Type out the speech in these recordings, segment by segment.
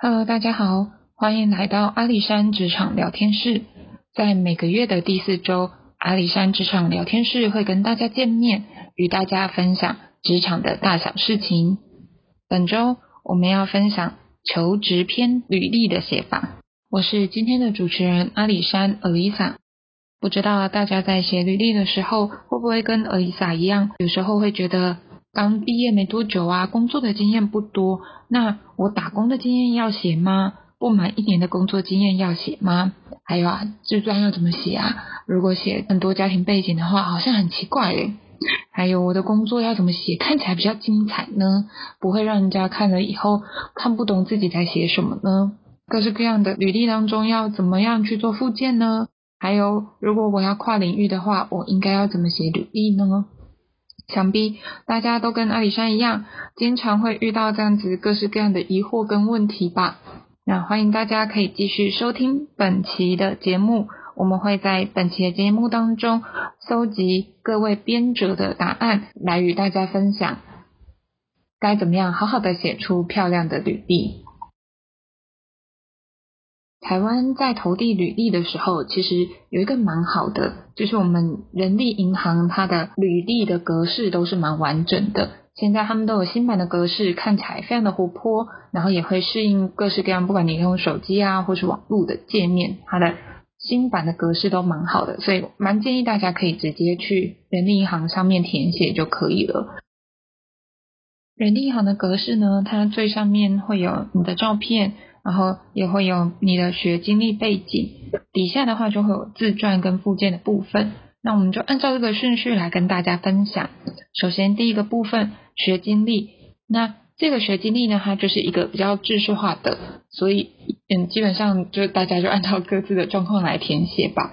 Hello，大家好，欢迎来到阿里山职场聊天室。在每个月的第四周，阿里山职场聊天室会跟大家见面，与大家分享职场的大小事情。本周我们要分享求职篇履历的写法。我是今天的主持人阿里山 Alisa。不知道大家在写履历的时候，会不会跟 Alisa 一样，有时候会觉得。刚毕业没多久啊，工作的经验不多。那我打工的经验要写吗？不满一年的工作经验要写吗？还有啊，自传要怎么写啊？如果写很多家庭背景的话，好像很奇怪诶。还有我的工作要怎么写，看起来比较精彩呢？不会让人家看了以后看不懂自己在写什么呢？各式各样的履历当中要怎么样去做附件呢？还有，如果我要跨领域的话，我应该要怎么写履历呢？想必大家都跟阿里山一样，经常会遇到这样子各式各样的疑惑跟问题吧。那欢迎大家可以继续收听本期的节目，我们会在本期的节目当中搜集各位编者的答案，来与大家分享该怎么样好好的写出漂亮的履历。台湾在投递履历的时候，其实有一个蛮好的，就是我们人力银行它的履历的格式都是蛮完整的。现在他们都有新版的格式，看起来非常的活泼，然后也会适应各式各样，不管你用手机啊或是网络的界面，它的新版的格式都蛮好的，所以蛮建议大家可以直接去人力银行上面填写就可以了。人力银行的格式呢，它最上面会有你的照片。然后也会有你的学经历背景，底下的话就会有自传跟附件的部分。那我们就按照这个顺序来跟大家分享。首先第一个部分学经历，那这个学经历呢，它就是一个比较知识化的，所以嗯，基本上就大家就按照各自的状况来填写吧。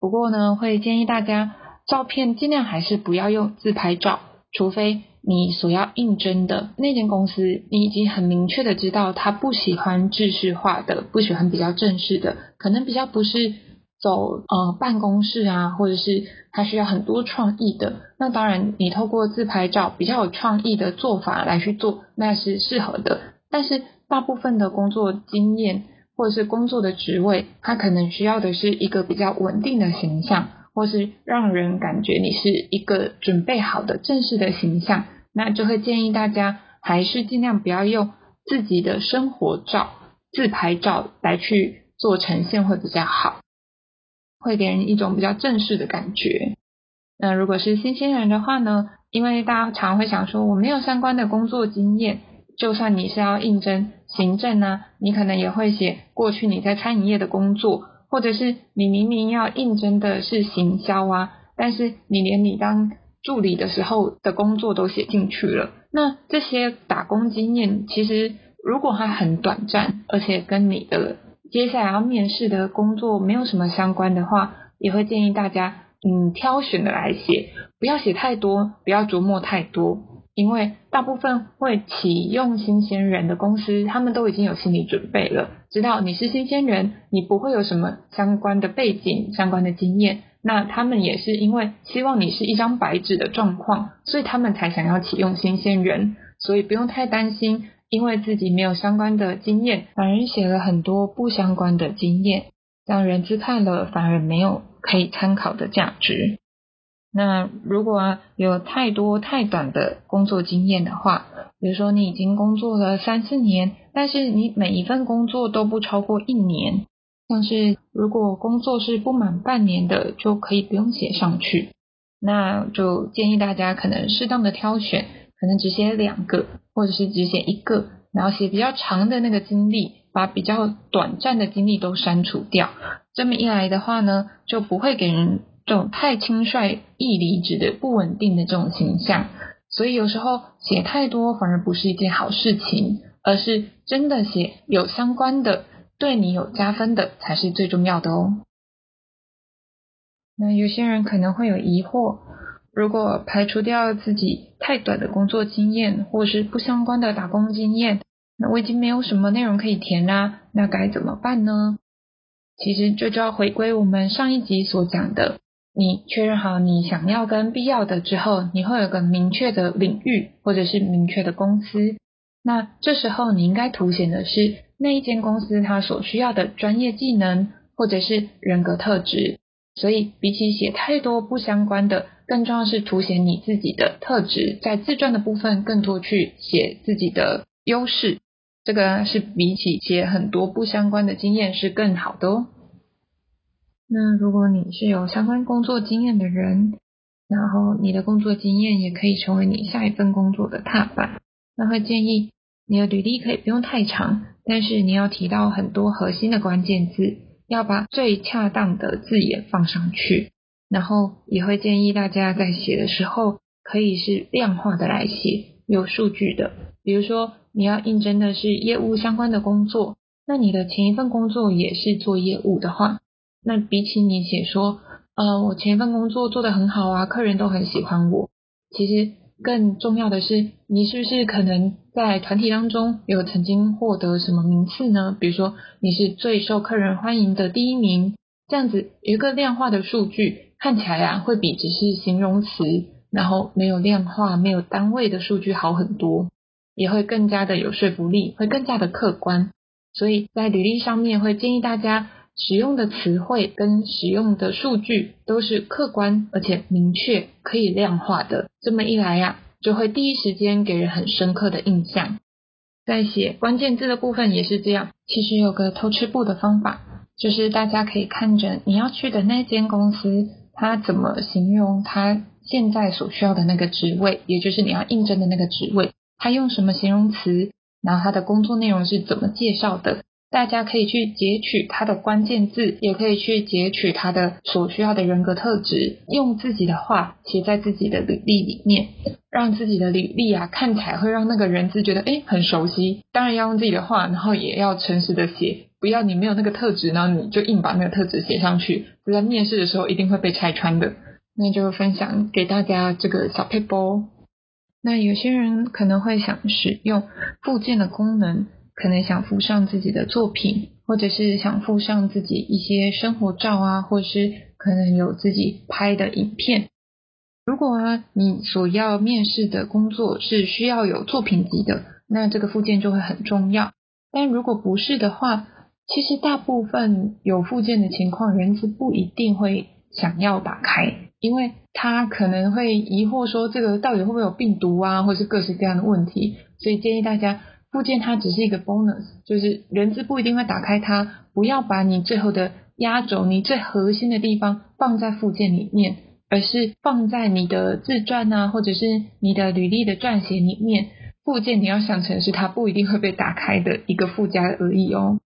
不过呢，会建议大家照片尽量还是不要用自拍照，除非。你所要应征的那间公司，你已经很明确的知道他不喜欢制式化的，不喜欢比较正式的，可能比较不是走呃办公室啊，或者是他需要很多创意的。那当然，你透过自拍照比较有创意的做法来去做，那是适合的。但是大部分的工作经验或者是工作的职位，他可能需要的是一个比较稳定的形象。或是让人感觉你是一个准备好的正式的形象，那就会建议大家还是尽量不要用自己的生活照、自拍照来去做呈现会比较好，会给人一种比较正式的感觉。那如果是新鲜人的话呢？因为大家常会想说我没有相关的工作经验，就算你是要应征行政呢，你可能也会写过去你在餐饮业的工作。或者是你明明要应征的是行销啊，但是你连你当助理的时候的工作都写进去了，那这些打工经验其实如果它很短暂，而且跟你的接下来要面试的工作没有什么相关的话，也会建议大家嗯挑选的来写，不要写太多，不要琢磨太多。因为大部分会启用新鲜人的公司，他们都已经有心理准备了，知道你是新鲜人，你不会有什么相关的背景、相关的经验。那他们也是因为希望你是一张白纸的状况，所以他们才想要启用新鲜人。所以不用太担心，因为自己没有相关的经验，反而写了很多不相关的经验，让人资看了反而没有可以参考的价值。那如果有太多太短的工作经验的话，比如说你已经工作了三四年，但是你每一份工作都不超过一年，像是如果工作是不满半年的，就可以不用写上去。那就建议大家可能适当的挑选，可能只写两个，或者是只写一个，然后写比较长的那个经历，把比较短暂的经历都删除掉。这么一来的话呢，就不会给人。这种太轻率易离职的不稳定的这种形象，所以有时候写太多反而不是一件好事情，而是真的写有相关的、对你有加分的才是最重要的哦。那有些人可能会有疑惑，如果排除掉自己太短的工作经验，或是不相关的打工经验，那我已经没有什么内容可以填啦，那该怎么办呢？其实这就要回归我们上一集所讲的。你确认好你想要跟必要的之后，你会有个明确的领域或者是明确的公司。那这时候你应该凸显的是那一间公司它所需要的专业技能或者是人格特质。所以，比起写太多不相关的，更重要是凸显你自己的特质。在自传的部分，更多去写自己的优势。这个是比起写很多不相关的经验是更好的哦。那如果你是有相关工作经验的人，然后你的工作经验也可以成为你下一份工作的踏板，那会建议你的履历可以不用太长，但是你要提到很多核心的关键字，要把最恰当的字眼放上去。然后也会建议大家在写的时候，可以是量化的来写，有数据的，比如说。你要应征的是业务相关的工作，那你的前一份工作也是做业务的话，那比起你写说，呃，我前一份工作做得很好啊，客人都很喜欢我，其实更重要的是，你是不是可能在团体当中有曾经获得什么名次呢？比如说你是最受客人欢迎的第一名，这样子一个量化的数据，看起来啊会比只是形容词，然后没有量化、没有单位的数据好很多。也会更加的有说服力，会更加的客观。所以在履历上面会建议大家使用的词汇跟使用的数据都是客观而且明确，可以量化的。这么一来呀，就会第一时间给人很深刻的印象。在写关键字的部分也是这样。其实有个偷吃步的方法，就是大家可以看着你要去的那间公司，它怎么形容它现在所需要的那个职位，也就是你要应征的那个职位。他用什么形容词？然后他的工作内容是怎么介绍的？大家可以去截取它的关键字，也可以去截取它的所需要的人格特质，用自己的话写在自己的履历里面，让自己的履历啊看起来会让那个人字觉得哎很熟悉。当然要用自己的话，然后也要诚实的写，不要你没有那个特质，然后你就硬把那个特质写上去，在面试的时候一定会被拆穿的。那就分享给大家这个小 paper。那有些人可能会想使用附件的功能，可能想附上自己的作品，或者是想附上自己一些生活照啊，或是可能有自己拍的影片。如果啊，你所要面试的工作是需要有作品集的，那这个附件就会很重要。但如果不是的话，其实大部分有附件的情况，人资不一定会想要打开。因为他可能会疑惑说，这个到底会不会有病毒啊，或是各式各样的问题，所以建议大家附件它只是一个 bonus，就是人资不一定会打开它，不要把你最后的压轴、你最核心的地方放在附件里面，而是放在你的自传啊，或者是你的履历的撰写里面。附件你要想成是它不一定会被打开的一个附加而已哦。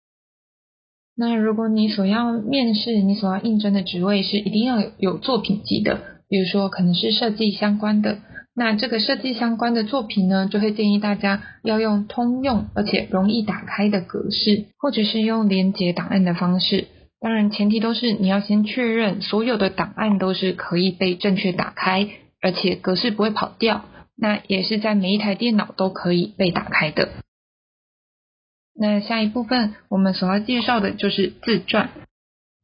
那如果你所要面试、你所要应征的职位是一定要有作品集的，比如说可能是设计相关的，那这个设计相关的作品呢，就会建议大家要用通用而且容易打开的格式，或者是用连接档案的方式。当然，前提都是你要先确认所有的档案都是可以被正确打开，而且格式不会跑掉，那也是在每一台电脑都可以被打开的。那下一部分我们所要介绍的就是自传。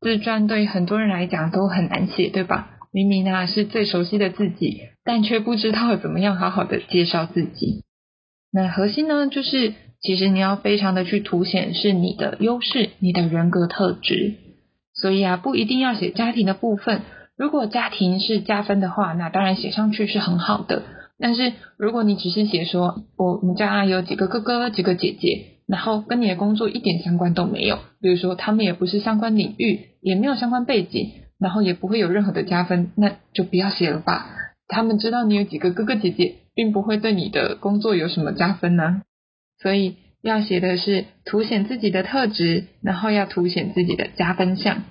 自传对很多人来讲都很难写，对吧？明明啊是最熟悉的自己，但却不知道怎么样好好的介绍自己。那核心呢，就是其实你要非常的去凸显是你的优势，你的人格特质。所以啊，不一定要写家庭的部分。如果家庭是加分的话，那当然写上去是很好的。但是如果你只是写说我们家有几个哥哥，几个姐姐。然后跟你的工作一点相关都没有，比如说他们也不是相关领域，也没有相关背景，然后也不会有任何的加分，那就不要写了吧。他们知道你有几个哥哥姐姐，并不会对你的工作有什么加分呢。所以要写的是凸显自己的特质，然后要凸显自己的加分项。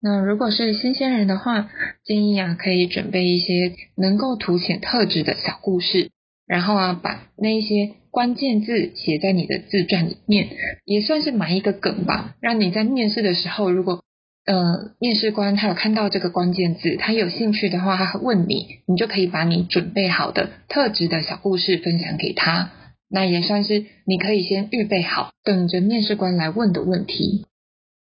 那如果是新鲜人的话，建议啊可以准备一些能够凸显特质的小故事，然后啊把那一些。关键字写在你的自传里面，也算是埋一个梗吧，让你在面试的时候，如果呃面试官他有看到这个关键字，他有兴趣的话，他问你，你就可以把你准备好的特质的小故事分享给他，那也算是你可以先预备好，等着面试官来问的问题。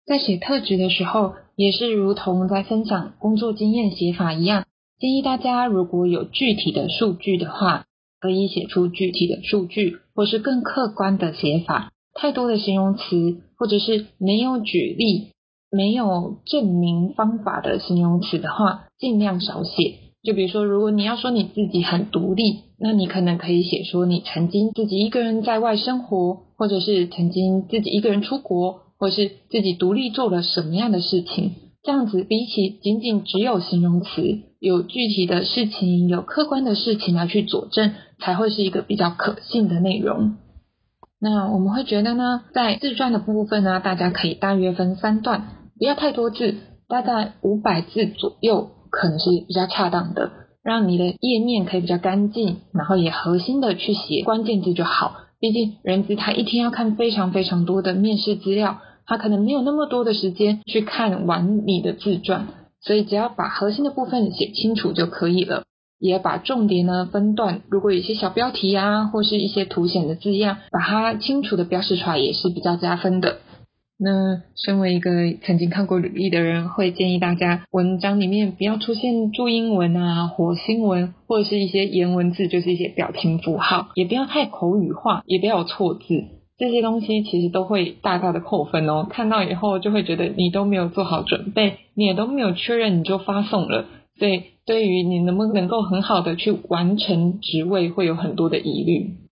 在写特质的时候，也是如同在分享工作经验写法一样，建议大家如果有具体的数据的话。可以写出具体的数据，或是更客观的写法，太多的形容词，或者是没有举例、没有证明方法的形容词的话，尽量少写。就比如说，如果你要说你自己很独立，那你可能可以写说你曾经自己一个人在外生活，或者是曾经自己一个人出国，或是自己独立做了什么样的事情。这样子比起仅仅只有形容词，有具体的事情、有客观的事情来去佐证，才会是一个比较可信的内容。那我们会觉得呢，在自传的部分呢，大家可以大约分三段，不要太多字，大概五百字左右。可能是比较恰当的，让你的页面可以比较干净，然后也核心的去写关键字就好。毕竟人资他一天要看非常非常多的面试资料，他可能没有那么多的时间去看完你的自传，所以只要把核心的部分写清楚就可以了。也把重点呢分段，如果有些小标题啊，或是一些凸显的字样，把它清楚的标示出来也是比较加分的。那身为一个曾经看过履历的人，会建议大家文章里面不要出现注音文啊、火星文，或者是一些颜文字，就是一些表情符号，也不要太口语化，也不要有错字，这些东西其实都会大大的扣分哦。看到以后就会觉得你都没有做好准备，你也都没有确认你就发送了，所以对于你能不能够很好的去完成职位，会有很多的疑虑。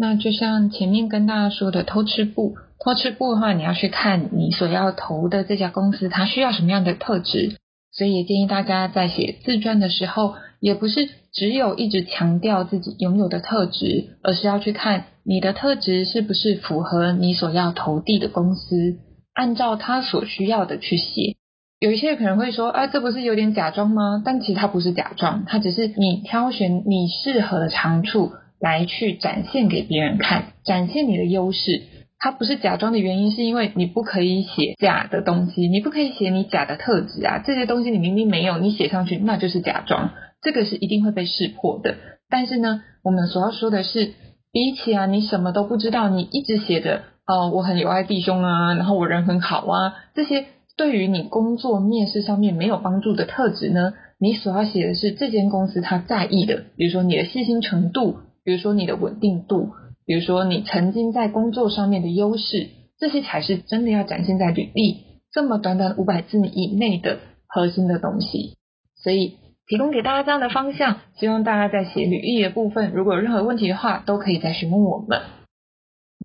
那就像前面跟大家说的偷吃部。偷吃部的话，你要去看你所要投的这家公司，它需要什么样的特质。所以也建议大家在写自传的时候，也不是只有一直强调自己拥有的特质，而是要去看你的特质是不是符合你所要投递的公司，按照他所需要的去写。有一些可能会说，啊，这不是有点假装吗？但其实它不是假装，它只是你挑选你适合的长处来去展现给别人看，展现你的优势。它不是假装的原因，是因为你不可以写假的东西，你不可以写你假的特质啊，这些东西你明明没有，你写上去那就是假装，这个是一定会被识破的。但是呢，我们所要说的是，比起啊你什么都不知道，你一直写着哦我很有爱弟兄啊，然后我人很好啊，这些对于你工作面试上面没有帮助的特质呢，你所要写的是这间公司他在意的，比如说你的细心程度，比如说你的稳定度。比如说，你曾经在工作上面的优势，这些才是真的要展现在履历这么短短五百字以内的核心的东西。所以提供给大家这样的方向，希望大家在写履历的部分，如果有任何问题的话，都可以再询问我们。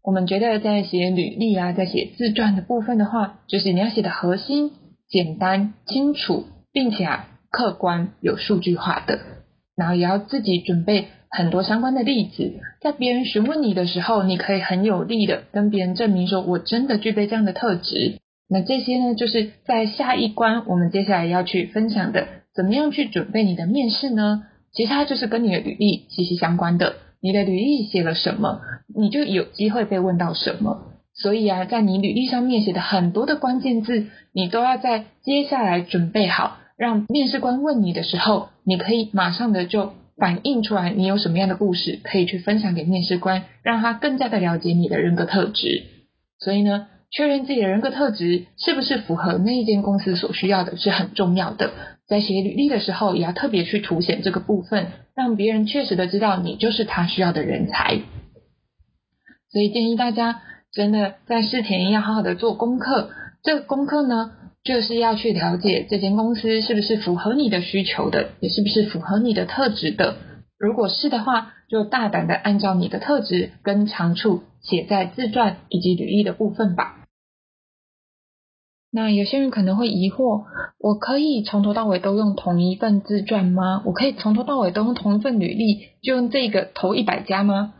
我们觉得在写履历啊，在写自传的部分的话，就是你要写的核心、简单、清楚，并且客观、有数据化的，然后也要自己准备。很多相关的例子，在别人询问你的时候，你可以很有力的跟别人证明说，我真的具备这样的特质。那这些呢，就是在下一关我们接下来要去分享的，怎么样去准备你的面试呢？其实它就是跟你的履历息息相关的。你的履历写了什么，你就有机会被问到什么。所以啊，在你履历上面写的很多的关键字，你都要在接下来准备好，让面试官问你的时候，你可以马上的就。反映出来你有什么样的故事可以去分享给面试官，让他更加的了解你的人格特质。所以呢，确认自己的人格特质是不是符合那一间公司所需要的是很重要的。在写履历的时候，也要特别去凸显这个部分，让别人确实的知道你就是他需要的人才。所以建议大家真的在事前要好好的做功课。这个功课呢？就是要去了解这间公司是不是符合你的需求的，也是不是符合你的特质的。如果是的话，就大胆的按照你的特质跟长处写在自传以及履历的部分吧。那有些人可能会疑惑，我可以从头到尾都用同一份自传吗？我可以从头到尾都用同一份履历，就用这个投一百家吗？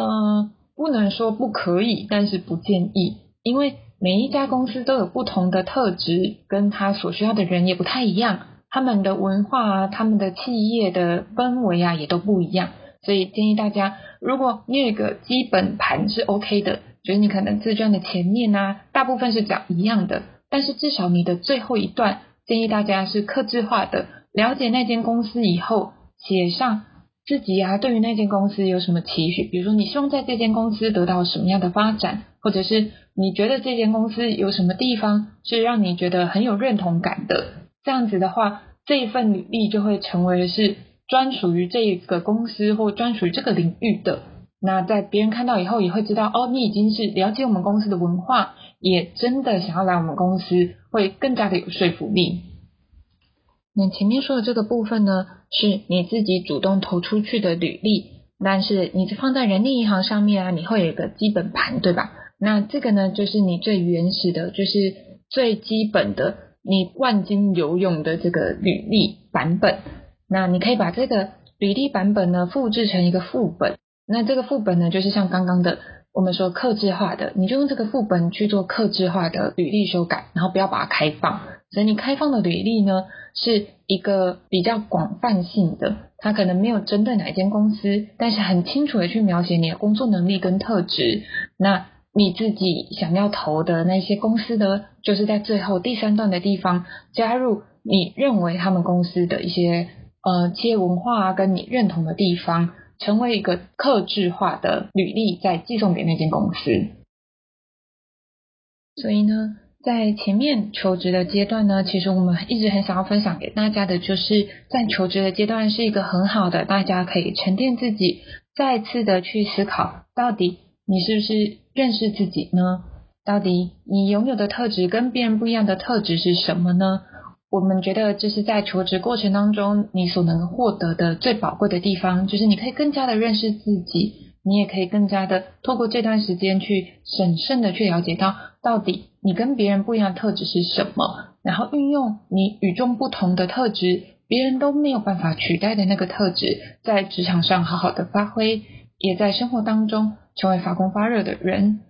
嗯，不能说不可以，但是不建议，因为。每一家公司都有不同的特质，跟他所需要的人也不太一样，他们的文化啊，他们的企业的氛围啊，也都不一样。所以建议大家，如果你有一个基本盘是 OK 的，就是你可能自传的前面啊，大部分是讲一样的，但是至少你的最后一段，建议大家是克制化的，了解那间公司以后，写上自己啊，对于那间公司有什么期许，比如说你希望在这间公司得到什么样的发展，或者是。你觉得这间公司有什么地方是让你觉得很有认同感的？这样子的话，这一份履历就会成为是专属于这个公司或专属于这个领域的。那在别人看到以后，也会知道哦，你已经是了解我们公司的文化，也真的想要来我们公司，会更加的有说服力。那前面说的这个部分呢，是你自己主动投出去的履历，但是你放在人力银行上面啊，你会有一个基本盘，对吧？那这个呢，就是你最原始的，就是最基本的，你万金游泳的这个履历版本。那你可以把这个履历版本呢，复制成一个副本。那这个副本呢，就是像刚刚的我们说克制化的，你就用这个副本去做克制化的履历修改，然后不要把它开放。所以你开放的履历呢，是一个比较广泛性的，它可能没有针对哪一间公司，但是很清楚的去描写你的工作能力跟特质。那你自己想要投的那些公司呢，就是在最后第三段的地方加入你认为他们公司的一些呃企业文化啊跟你认同的地方，成为一个克制化的履历，再寄送给那间公司。所以呢，在前面求职的阶段呢，其实我们一直很想要分享给大家的，就是在求职的阶段是一个很好的，大家可以沉淀自己，再次的去思考到底。你是不是认识自己呢？到底你拥有的特质跟别人不一样的特质是什么呢？我们觉得这是在求职过程当中你所能获得的最宝贵的地方，就是你可以更加的认识自己，你也可以更加的透过这段时间去审慎的去了解到，到底你跟别人不一样的特质是什么，然后运用你与众不同的特质，别人都没有办法取代的那个特质，在职场上好好的发挥，也在生活当中。成为发光发热的人。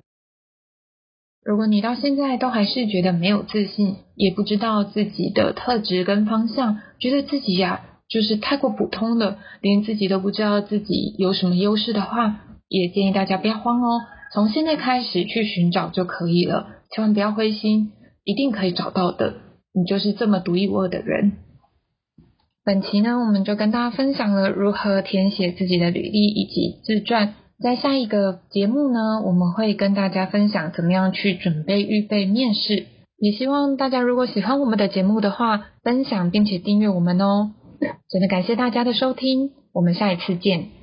如果你到现在都还是觉得没有自信，也不知道自己的特质跟方向，觉得自己呀就是太过普通了，连自己都不知道自己有什么优势的话，也建议大家不要慌哦，从现在开始去寻找就可以了，千万不要灰心，一定可以找到的。你就是这么独一无二的人。本期呢，我们就跟大家分享了如何填写自己的履历以及自传。在下一个节目呢，我们会跟大家分享怎么样去准备预备面试。也希望大家如果喜欢我们的节目的话，分享并且订阅我们哦。真的感谢大家的收听，我们下一次见。